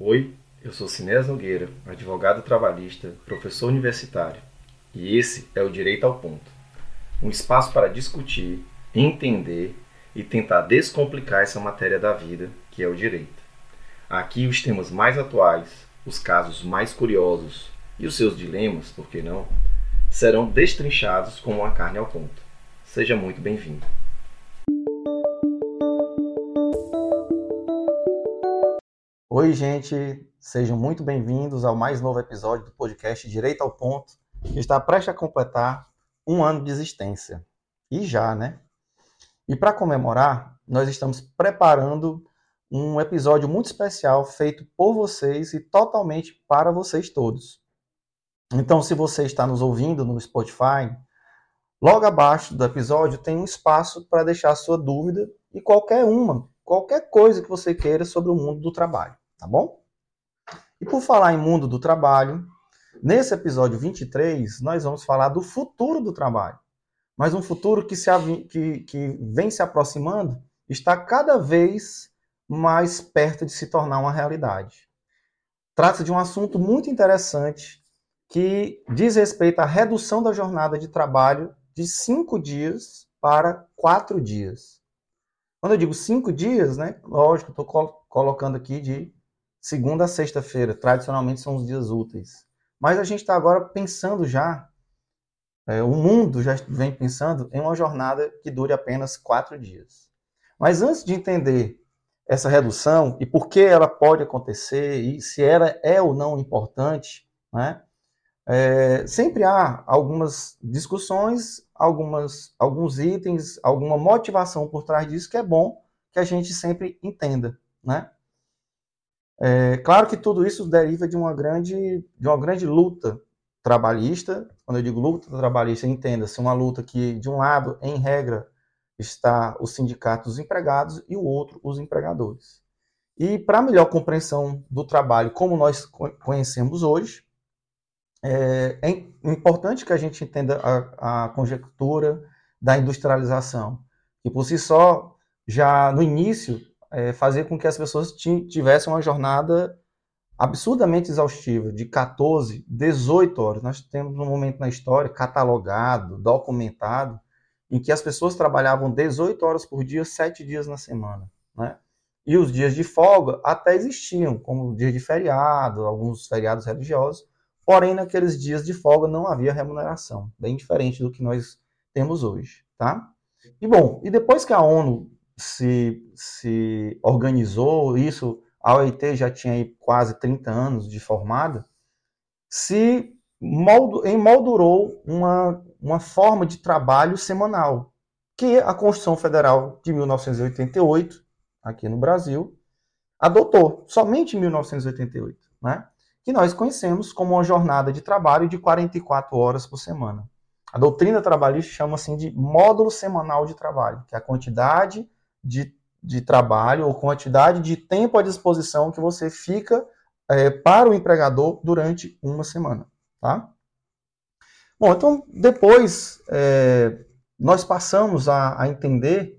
Oi, eu sou Sinés Nogueira, advogado trabalhista, professor universitário, e esse é o Direito ao Ponto um espaço para discutir, entender e tentar descomplicar essa matéria da vida que é o direito. Aqui os temas mais atuais, os casos mais curiosos e os seus dilemas, por que não, serão destrinchados como uma carne ao ponto. Seja muito bem-vindo. Oi, gente, sejam muito bem-vindos ao mais novo episódio do podcast Direito ao Ponto, que está prestes a completar um ano de existência. E já, né? E para comemorar, nós estamos preparando um episódio muito especial feito por vocês e totalmente para vocês todos. Então, se você está nos ouvindo no Spotify, logo abaixo do episódio tem um espaço para deixar sua dúvida e qualquer uma, qualquer coisa que você queira sobre o mundo do trabalho tá bom? E por falar em mundo do trabalho, nesse episódio 23, nós vamos falar do futuro do trabalho. Mas um futuro que, se, que, que vem se aproximando está cada vez mais perto de se tornar uma realidade. Trata-se de um assunto muito interessante que diz respeito à redução da jornada de trabalho de cinco dias para quatro dias. Quando eu digo cinco dias, né, lógico, estou colocando aqui de segunda a sexta-feira, tradicionalmente são os dias úteis. Mas a gente está agora pensando já, é, o mundo já vem pensando em uma jornada que dure apenas quatro dias. Mas antes de entender essa redução e por que ela pode acontecer e se ela é ou não importante, né, é, sempre há algumas discussões, algumas, alguns itens, alguma motivação por trás disso que é bom que a gente sempre entenda, né? É, claro que tudo isso deriva de uma grande, de uma grande luta trabalhista. Quando eu digo luta trabalhista, entenda-se uma luta que, de um lado, em regra, está os sindicatos dos empregados e o outro, os empregadores. E para melhor compreensão do trabalho como nós conhecemos hoje, é, é importante que a gente entenda a, a conjectura da industrialização, que por si só, já no início é, fazer com que as pessoas tivessem uma jornada absurdamente exaustiva, de 14, 18 horas. Nós temos um momento na história catalogado, documentado, em que as pessoas trabalhavam 18 horas por dia, 7 dias na semana. Né? E os dias de folga até existiam, como dias de feriado, alguns feriados religiosos, porém naqueles dias de folga não havia remuneração, bem diferente do que nós temos hoje. Tá? E bom, e depois que a ONU se, se organizou, isso, a OIT já tinha quase 30 anos de formada, se moldu, emoldurou uma, uma forma de trabalho semanal, que a Constituição Federal de 1988, aqui no Brasil, adotou, somente em 1988, né? que nós conhecemos como uma jornada de trabalho de 44 horas por semana. A doutrina trabalhista chama assim de módulo semanal de trabalho, que é a quantidade de, de trabalho ou quantidade de tempo à disposição que você fica é, para o empregador durante uma semana, tá? Bom, então depois é, nós passamos a, a entender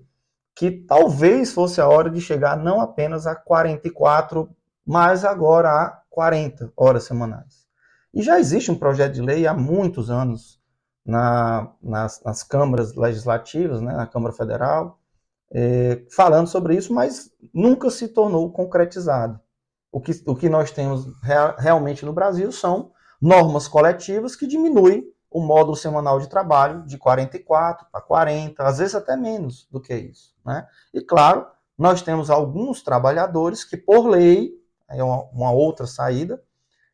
que talvez fosse a hora de chegar não apenas a 44, mas agora a 40 horas semanais. E já existe um projeto de lei há muitos anos na, nas, nas câmaras legislativas, né, na Câmara Federal, é, falando sobre isso, mas nunca se tornou concretizado. O que, o que nós temos real, realmente no Brasil são normas coletivas que diminuem o módulo semanal de trabalho de 44 para 40, às vezes até menos do que isso. Né? E claro, nós temos alguns trabalhadores que, por lei, é uma, uma outra saída,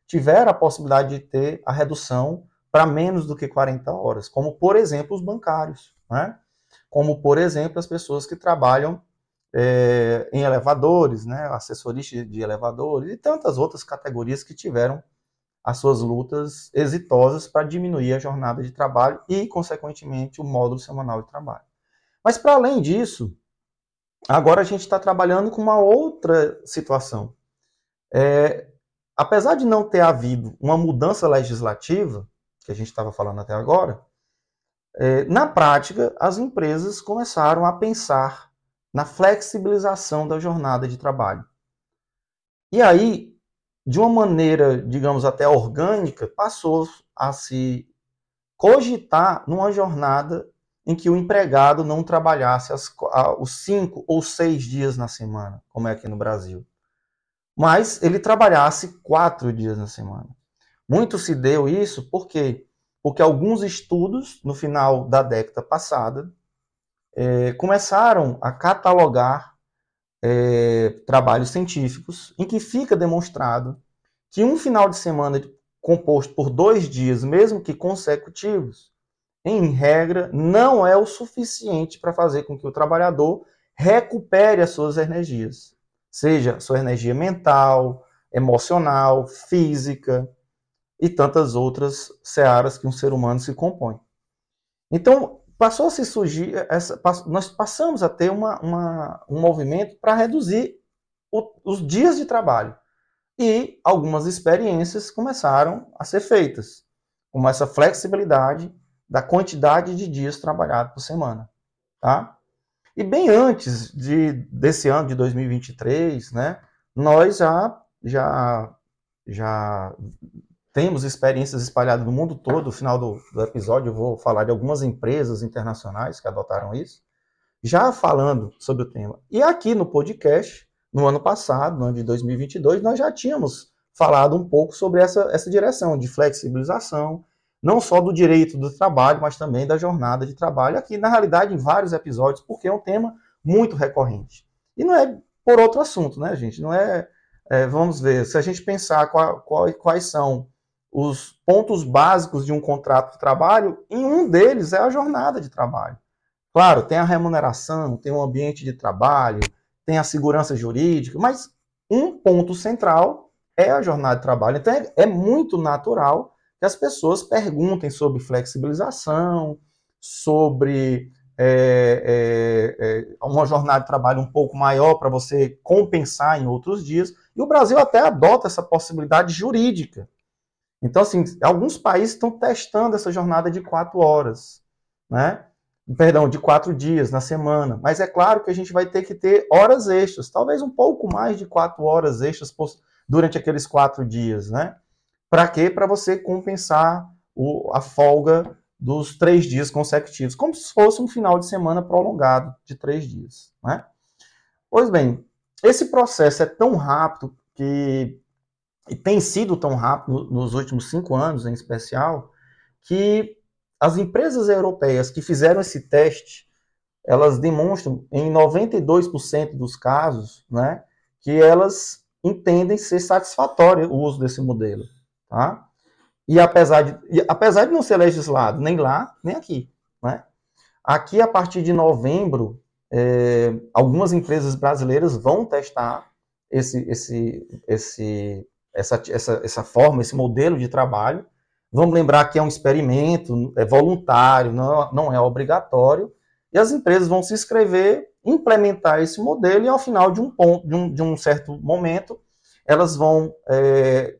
tiveram a possibilidade de ter a redução para menos do que 40 horas, como, por exemplo, os bancários. Né? Como, por exemplo, as pessoas que trabalham é, em elevadores, né, assessoristas de elevadores e tantas outras categorias que tiveram as suas lutas exitosas para diminuir a jornada de trabalho e, consequentemente, o módulo semanal de trabalho. Mas, para além disso, agora a gente está trabalhando com uma outra situação. É, apesar de não ter havido uma mudança legislativa, que a gente estava falando até agora, na prática, as empresas começaram a pensar na flexibilização da jornada de trabalho. E aí, de uma maneira, digamos, até orgânica, passou a se cogitar numa jornada em que o empregado não trabalhasse as, os cinco ou seis dias na semana, como é aqui no Brasil, mas ele trabalhasse quatro dias na semana. Muito se deu isso por quê? Porque alguns estudos, no final da década passada, é, começaram a catalogar é, trabalhos científicos em que fica demonstrado que um final de semana composto por dois dias, mesmo que consecutivos, em regra, não é o suficiente para fazer com que o trabalhador recupere as suas energias, seja sua energia mental, emocional, física e tantas outras searas que um ser humano se compõe. Então, passou a se surgir, essa, nós passamos a ter uma, uma, um movimento para reduzir o, os dias de trabalho. E algumas experiências começaram a ser feitas, como essa flexibilidade da quantidade de dias trabalhados por semana, tá? E bem antes de, desse ano de 2023, né, nós já, já, já temos experiências espalhadas no mundo todo. No final do, do episódio eu vou falar de algumas empresas internacionais que adotaram isso, já falando sobre o tema. E aqui no podcast, no ano passado, no ano de 2022, nós já tínhamos falado um pouco sobre essa, essa direção de flexibilização, não só do direito do trabalho, mas também da jornada de trabalho, aqui na realidade em vários episódios, porque é um tema muito recorrente. E não é por outro assunto, né, gente? Não é, é vamos ver, se a gente pensar qual, qual, quais são os pontos básicos de um contrato de trabalho, em um deles é a jornada de trabalho. Claro, tem a remuneração, tem o ambiente de trabalho, tem a segurança jurídica, mas um ponto central é a jornada de trabalho. Então é, é muito natural que as pessoas perguntem sobre flexibilização, sobre é, é, é, uma jornada de trabalho um pouco maior para você compensar em outros dias. E o Brasil até adota essa possibilidade jurídica. Então, assim, alguns países estão testando essa jornada de quatro horas, né? Perdão, de quatro dias na semana. Mas é claro que a gente vai ter que ter horas extras, talvez um pouco mais de quatro horas extras durante aqueles quatro dias, né? Para quê? Para você compensar o, a folga dos três dias consecutivos, como se fosse um final de semana prolongado de três dias. Né? Pois bem, esse processo é tão rápido que e tem sido tão rápido nos últimos cinco anos, em especial, que as empresas europeias que fizeram esse teste, elas demonstram em 92% dos casos, né, que elas entendem ser satisfatório o uso desse modelo. Tá? E apesar de, apesar de não ser legislado nem lá, nem aqui. Né? Aqui, a partir de novembro, é, algumas empresas brasileiras vão testar esse, esse, esse, essa, essa, essa forma, esse modelo de trabalho. Vamos lembrar que é um experimento, é voluntário, não, não é obrigatório, e as empresas vão se inscrever, implementar esse modelo, e ao final de um ponto, de um, de um certo momento, elas vão é,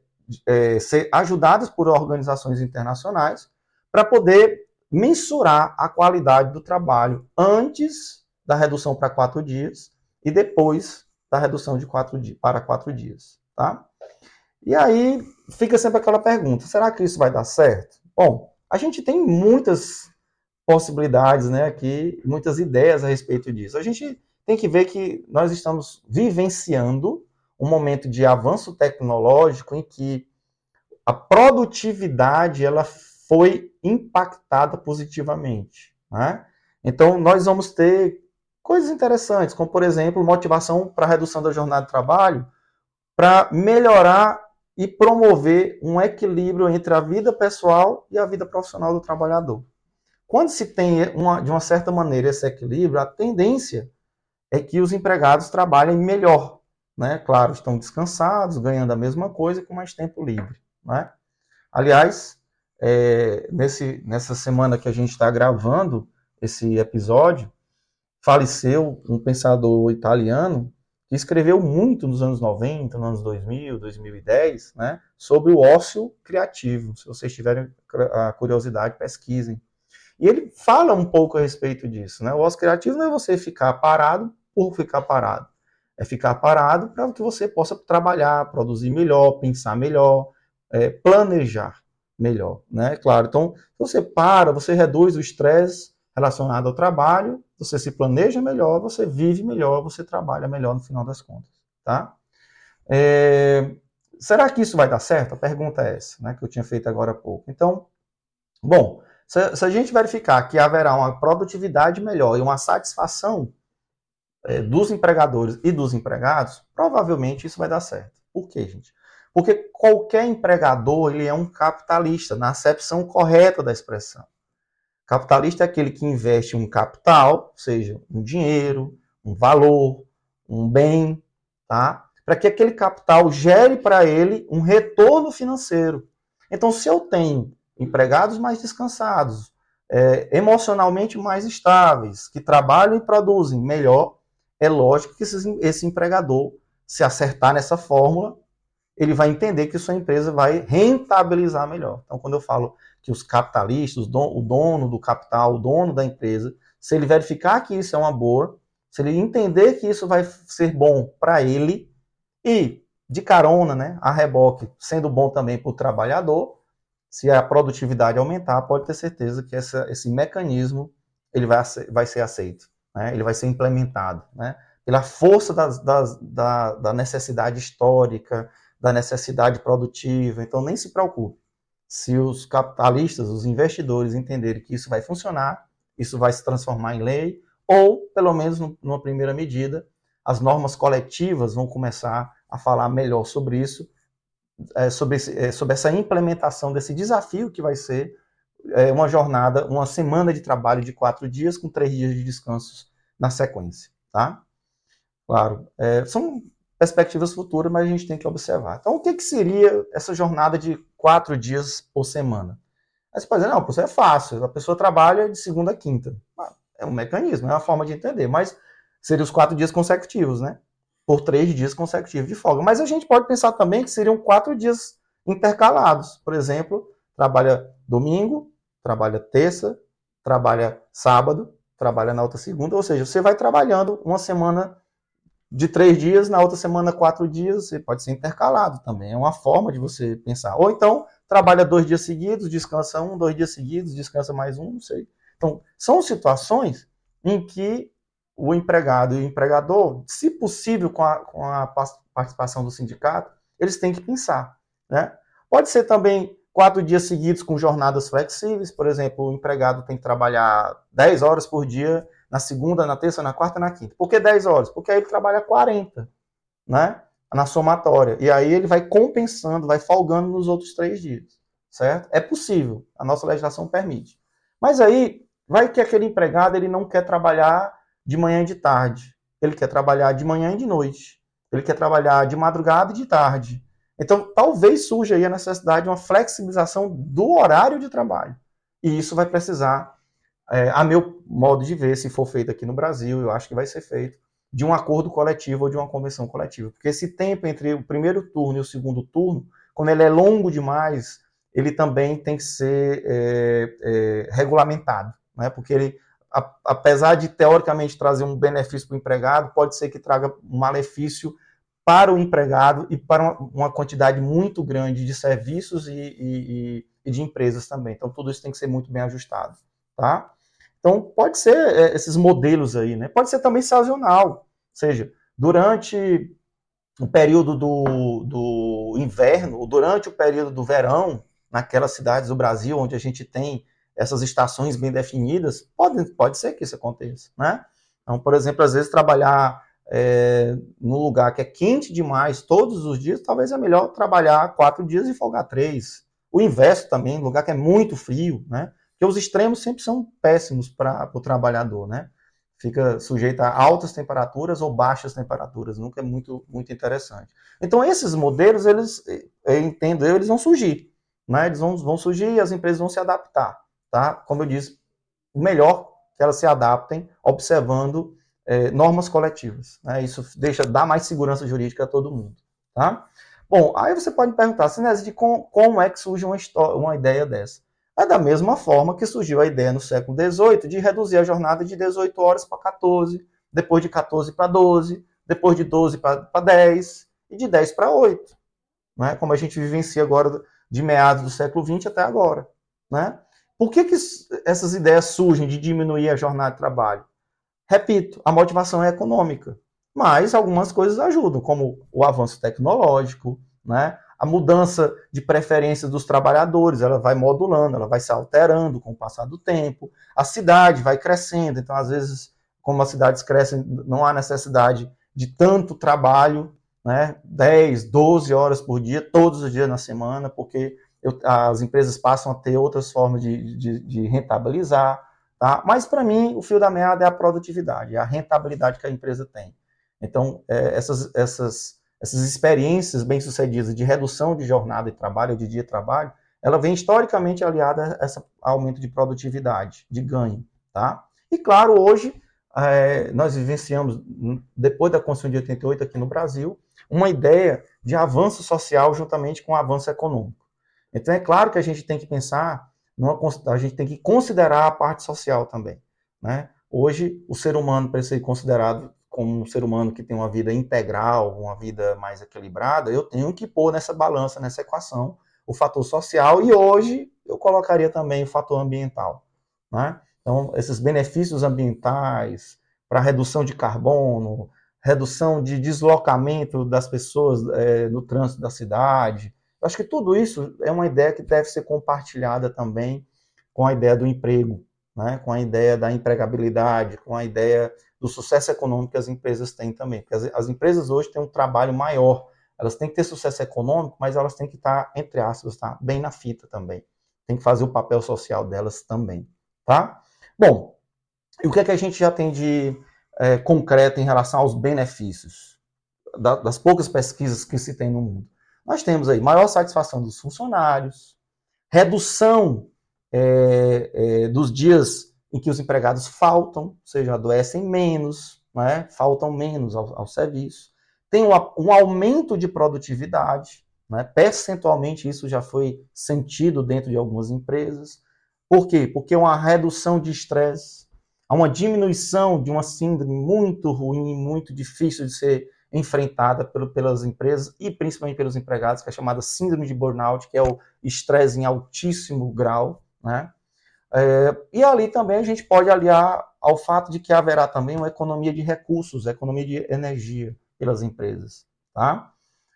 é, ser ajudadas por organizações internacionais para poder mensurar a qualidade do trabalho antes da redução para quatro dias e depois da redução de quatro para quatro dias. Tá? E aí fica sempre aquela pergunta: será que isso vai dar certo? Bom, a gente tem muitas possibilidades né, aqui, muitas ideias a respeito disso. A gente tem que ver que nós estamos vivenciando um momento de avanço tecnológico em que a produtividade ela foi impactada positivamente. Né? Então, nós vamos ter coisas interessantes, como, por exemplo, motivação para redução da jornada de trabalho, para melhorar e promover um equilíbrio entre a vida pessoal e a vida profissional do trabalhador. Quando se tem, uma, de uma certa maneira, esse equilíbrio, a tendência é que os empregados trabalhem melhor, né? Claro, estão descansados, ganhando a mesma coisa com mais tempo livre, né? Aliás, é, nesse, nessa semana que a gente está gravando esse episódio, faleceu um pensador italiano que escreveu muito nos anos 90, nos anos 2000, 2010, né, sobre o ócio criativo. Se vocês tiverem a curiosidade, pesquisem. E ele fala um pouco a respeito disso. Né? O ócio criativo não é você ficar parado por ficar parado é ficar parado para que você possa trabalhar, produzir melhor, pensar melhor, é, planejar melhor, né? Claro, então você para, você reduz o estresse relacionado ao trabalho, você se planeja melhor, você vive melhor, você trabalha melhor no final das contas, tá? É, será que isso vai dar certo? A pergunta é essa, né, que eu tinha feito agora há pouco. Então, bom, se, se a gente verificar que haverá uma produtividade melhor e uma satisfação é, dos empregadores e dos empregados, provavelmente isso vai dar certo. Por quê, gente? Porque qualquer empregador ele é um capitalista, na acepção correta da expressão. Capitalista é aquele que investe um capital, seja um dinheiro, um valor, um bem, tá? Para que aquele capital gere para ele um retorno financeiro. Então, se eu tenho empregados mais descansados, é, emocionalmente mais estáveis, que trabalham e produzem melhor, é lógico que esse, esse empregador, se acertar nessa fórmula, ele vai entender que sua empresa vai rentabilizar melhor. Então, quando eu falo que os capitalistas, o dono do capital, o dono da empresa, se ele verificar que isso é uma boa, se ele entender que isso vai ser bom para ele e de carona, né, a reboque, sendo bom também para o trabalhador, se a produtividade aumentar, pode ter certeza que essa, esse mecanismo ele vai, vai ser aceito né? ele vai ser implementado, né? pela força das, das, da, da necessidade histórica, da necessidade produtiva. Então, nem se preocupe. Se os capitalistas, os investidores entenderem que isso vai funcionar, isso vai se transformar em lei, ou, pelo menos numa primeira medida, as normas coletivas vão começar a falar melhor sobre isso, é, sobre, é, sobre essa implementação desse desafio que vai ser é, uma jornada, uma semana de trabalho de quatro dias com três dias de descansos na sequência, tá? Claro, é, são perspectivas futuras, mas a gente tem que observar. Então, o que, que seria essa jornada de quatro dias por semana? Aí você pode dizer, não, isso é fácil, a pessoa trabalha de segunda a quinta. Ah, é um mecanismo, é uma forma de entender, mas seriam os quatro dias consecutivos, né? Por três dias consecutivos de folga. Mas a gente pode pensar também que seriam quatro dias intercalados. Por exemplo, trabalha domingo, trabalha terça, trabalha sábado, trabalha na outra segunda, ou seja, você vai trabalhando uma semana de três dias, na outra semana quatro dias, você pode ser intercalado também, é uma forma de você pensar. Ou então, trabalha dois dias seguidos, descansa um, dois dias seguidos, descansa mais um, não sei. Então, são situações em que o empregado e o empregador, se possível com a, com a participação do sindicato, eles têm que pensar. Né? Pode ser também quatro dias seguidos com jornadas flexíveis, por exemplo, o empregado tem que trabalhar 10 horas por dia na segunda, na terça, na quarta, na quinta. Por que 10 horas? Porque aí ele trabalha 40, né? Na somatória. E aí ele vai compensando, vai folgando nos outros três dias, certo? É possível, a nossa legislação permite. Mas aí vai que aquele empregado ele não quer trabalhar de manhã e de tarde. Ele quer trabalhar de manhã e de noite. Ele quer trabalhar de madrugada e de tarde. Então, talvez surja aí a necessidade de uma flexibilização do horário de trabalho. E isso vai precisar, é, a meu modo de ver, se for feito aqui no Brasil, eu acho que vai ser feito, de um acordo coletivo ou de uma convenção coletiva. Porque esse tempo entre o primeiro turno e o segundo turno, quando ele é longo demais, ele também tem que ser é, é, regulamentado. Né? Porque ele, a, apesar de teoricamente trazer um benefício para o empregado, pode ser que traga um malefício para o empregado e para uma, quantidade muito grande de serviços e, e, e, de empresas também. Então, tudo isso tem que ser muito bem ajustado, tá? Então, pode ser é, esses modelos aí, né? Pode ser também sazonal, ou seja, durante o período do, do inverno, ou durante o período do verão, naquelas cidades do Brasil onde a gente tem essas estações bem definidas, pode, pode ser que isso aconteça, né? Então, por exemplo, às vezes trabalhar é, no lugar que é quente demais todos os dias, talvez é melhor trabalhar quatro dias e folgar três. O inverso também, lugar que é muito frio, né? Porque os extremos sempre são péssimos para o trabalhador, né? Fica sujeito a altas temperaturas ou baixas temperaturas, nunca é muito, muito interessante. Então, esses modelos, eles, eu entendo, eles vão surgir, né? Eles vão, vão surgir e as empresas vão se adaptar, tá? Como eu disse, melhor que elas se adaptem observando é, normas coletivas. Né? Isso deixa, dá mais segurança jurídica a todo mundo. Tá? Bom, aí você pode perguntar, Sinésio, de com, como é que surge uma, história, uma ideia dessa? É da mesma forma que surgiu a ideia no século XVIII de reduzir a jornada de 18 horas para 14, depois de 14 para 12, depois de 12 para 10 e de 10 para 8, né? como a gente vivencia agora de meados do século XX até agora. Né? Por que, que essas ideias surgem de diminuir a jornada de trabalho? Repito, a motivação é econômica, mas algumas coisas ajudam, como o avanço tecnológico, né? A mudança de preferência dos trabalhadores, ela vai modulando, ela vai se alterando com o passar do tempo, a cidade vai crescendo, então às vezes, como as cidades crescem, não há necessidade de tanto trabalho, né, 10, 12 horas por dia, todos os dias na semana, porque eu, as empresas passam a ter outras formas de, de, de rentabilizar, tá? Mas para mim, o fio da meada é a produtividade, é a rentabilidade que a empresa tem. Então, é, essas, essas essas experiências bem-sucedidas de redução de jornada de trabalho, de dia de trabalho, ela vem historicamente aliada a esse aumento de produtividade, de ganho, tá? E claro, hoje é, nós vivenciamos, depois da Constituição de 88 aqui no Brasil, uma ideia de avanço social juntamente com o avanço econômico. Então é claro que a gente tem que pensar, numa, a gente tem que considerar a parte social também, né? Hoje, o ser humano, para ser considerado como um ser humano que tem uma vida integral, uma vida mais equilibrada, eu tenho que pôr nessa balança, nessa equação, o fator social e hoje eu colocaria também o fator ambiental. Né? Então, esses benefícios ambientais para redução de carbono, redução de deslocamento das pessoas é, no trânsito da cidade, eu acho que tudo isso é uma ideia que deve ser compartilhada também com a ideia do emprego, né? com a ideia da empregabilidade, com a ideia do sucesso econômico que as empresas têm também. Porque as, as, empresas hoje têm um trabalho maior. Elas têm que ter sucesso econômico, mas elas têm que estar, entre aspas, tá, bem na fita também. Tem que fazer o papel social delas também. Tá? Bom, e o que é que a gente já tem de é, concreto em relação aos benefícios da, das poucas pesquisas que se tem no mundo? Nós temos aí maior satisfação dos funcionários, redução é, é, dos dias em que os empregados faltam, ou seja, adoecem menos, né, faltam menos ao, ao serviço. Tem um, um, aumento de produtividade, né, percentualmente isso já foi sentido dentro de algumas empresas. Por quê? Porque uma redução de estresse, há uma diminuição de uma síndrome muito ruim, muito difícil de ser enfrentada pelo, pelas empresas e principalmente pelos empregados, que é chamada síndrome de burnout, que é o estresse em altíssimo grau, né? É, e ali também a gente pode aliar ao fato de que haverá também uma economia de recursos, economia de energia pelas empresas, tá?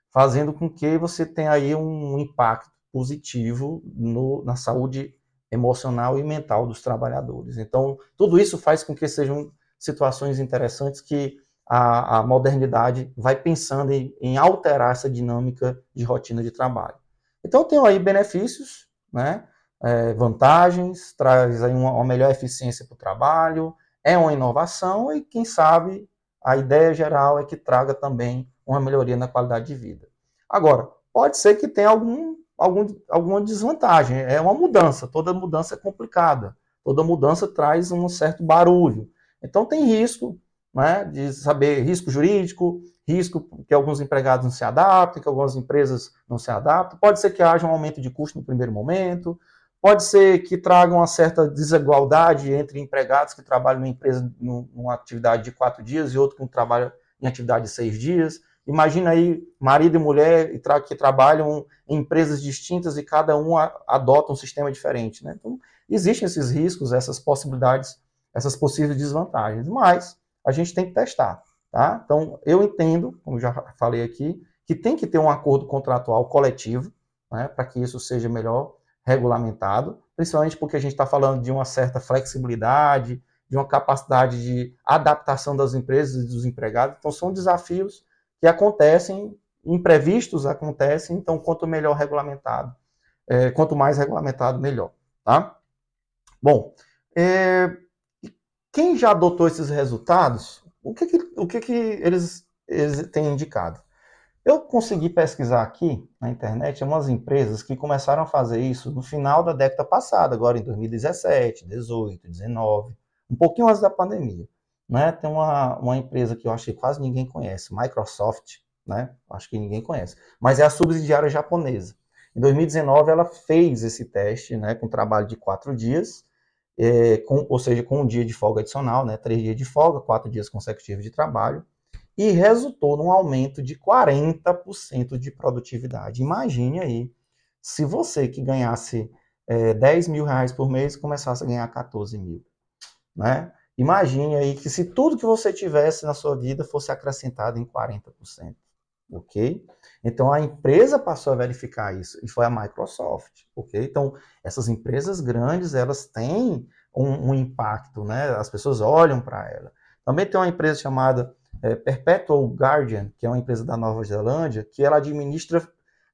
Fazendo com que você tenha aí um impacto positivo no, na saúde emocional e mental dos trabalhadores. Então, tudo isso faz com que sejam situações interessantes que a, a modernidade vai pensando em, em alterar essa dinâmica de rotina de trabalho. Então, tem aí benefícios, né? É, vantagens, traz aí uma, uma melhor eficiência para o trabalho, é uma inovação e, quem sabe, a ideia geral é que traga também uma melhoria na qualidade de vida. Agora, pode ser que tenha algum, algum, alguma desvantagem, é uma mudança, toda mudança é complicada, toda mudança traz um certo barulho. Então tem risco né, de saber risco jurídico, risco que alguns empregados não se adaptem, que algumas empresas não se adaptam, pode ser que haja um aumento de custo no primeiro momento, Pode ser que traga uma certa desigualdade entre empregados que trabalham numa empresa numa atividade de quatro dias e outro que trabalha em atividade de seis dias. Imagina aí marido e mulher que trabalham em empresas distintas e cada um adota um sistema diferente. Né? Então, existem esses riscos, essas possibilidades, essas possíveis desvantagens, mas a gente tem que testar. Tá? Então, eu entendo, como já falei aqui, que tem que ter um acordo contratual coletivo né, para que isso seja melhor regulamentado, principalmente porque a gente está falando de uma certa flexibilidade, de uma capacidade de adaptação das empresas e dos empregados. Então, são desafios que acontecem, imprevistos acontecem, então, quanto melhor regulamentado, é, quanto mais regulamentado, melhor. Tá? Bom, é, quem já adotou esses resultados, o que, que o que, que eles, eles têm indicado? Eu consegui pesquisar aqui na internet umas empresas que começaram a fazer isso no final da década passada, agora em 2017, 18, 19, um pouquinho antes da pandemia. Né? Tem uma, uma empresa que eu acho que quase ninguém conhece, Microsoft, né? acho que ninguém conhece, mas é a subsidiária japonesa. Em 2019 ela fez esse teste né, com trabalho de quatro dias, é, com, ou seja, com um dia de folga adicional, né, três dias de folga, quatro dias consecutivos de trabalho, e resultou num aumento de 40% de produtividade. Imagine aí, se você que ganhasse é, 10 mil reais por mês começasse a ganhar 14 mil. Né? Imagine aí que se tudo que você tivesse na sua vida fosse acrescentado em 40%. Ok? Então a empresa passou a verificar isso e foi a Microsoft. Ok? Então essas empresas grandes elas têm um, um impacto, né? As pessoas olham para ela. Também tem uma empresa chamada é, Perpetual Guardian, que é uma empresa da Nova Zelândia, que ela administra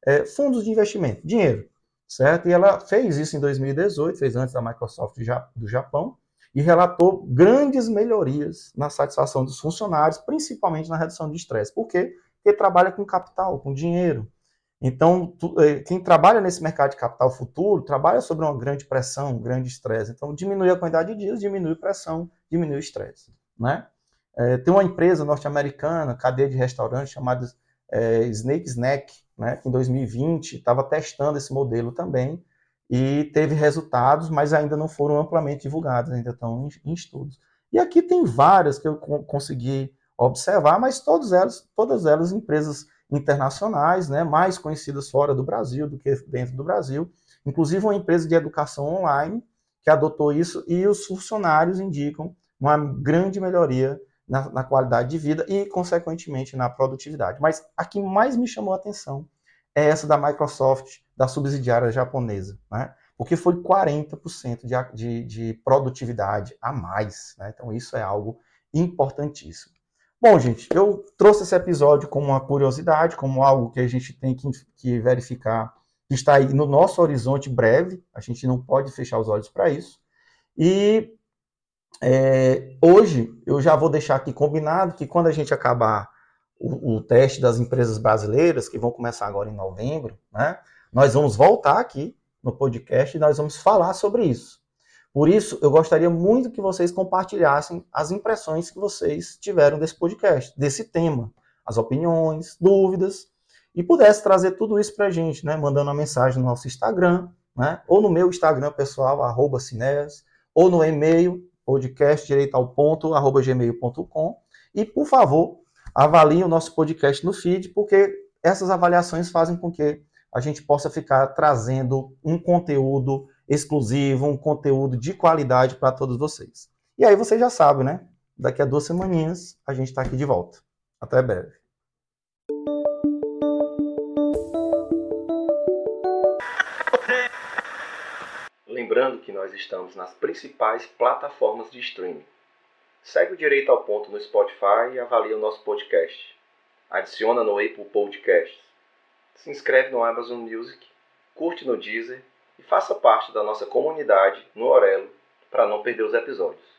é, fundos de investimento, dinheiro, certo? E ela fez isso em 2018, fez antes da Microsoft do Japão, e relatou grandes melhorias na satisfação dos funcionários, principalmente na redução de estresse. Por quê? Porque trabalha com capital, com dinheiro. Então, tu, é, quem trabalha nesse mercado de capital futuro trabalha sobre uma grande pressão, um grande estresse. Então, diminui a quantidade de dias, diminui pressão, diminui o estresse. Né? É, tem uma empresa norte-americana, cadeia de restaurantes, chamada é, Snake Snack, né, que em 2020 estava testando esse modelo também e teve resultados, mas ainda não foram amplamente divulgados, ainda estão em, em estudos. E aqui tem várias que eu consegui observar, mas todas elas, todas elas empresas internacionais, né, mais conhecidas fora do Brasil do que dentro do Brasil, inclusive uma empresa de educação online que adotou isso e os funcionários indicam uma grande melhoria na, na, qualidade de vida e, consequentemente, na produtividade. Mas a que mais me chamou a atenção é essa da Microsoft, da subsidiária japonesa, né? porque foi 40% de, de, de, produtividade a mais. Né? Então, isso é algo importantíssimo. Bom, gente, eu trouxe esse episódio como uma curiosidade, como algo que a gente tem que, que verificar que está aí no nosso horizonte breve, a gente não pode fechar os olhos para isso. E é, hoje, eu já vou deixar aqui combinado que quando a gente acabar o, o, teste das empresas brasileiras, que vão começar agora em novembro, né, nós vamos voltar aqui no podcast e nós vamos falar sobre isso. Por isso, eu gostaria muito que vocês compartilhassem as impressões que vocês tiveram desse podcast, desse tema, as opiniões, dúvidas, e pudesse trazer tudo isso para a gente, né, mandando uma mensagem no nosso Instagram, né, ou no meu Instagram pessoal, arroba ou no e-mail podcast direito ao ponto, arroba gmail.com. E, por favor, avaliem o nosso podcast no feed, porque essas avaliações fazem com que a gente possa ficar trazendo um conteúdo exclusivo, um conteúdo de qualidade para todos vocês. E aí você já sabe, né? Daqui a duas semaninhas a gente está aqui de volta. Até breve. Lembrando que nós estamos nas principais plataformas de streaming. Segue o Direito ao Ponto no Spotify e avalie o nosso podcast. Adiciona no Apple Podcasts. Se inscreve no Amazon Music, curte no Deezer e faça parte da nossa comunidade no Orelo para não perder os episódios.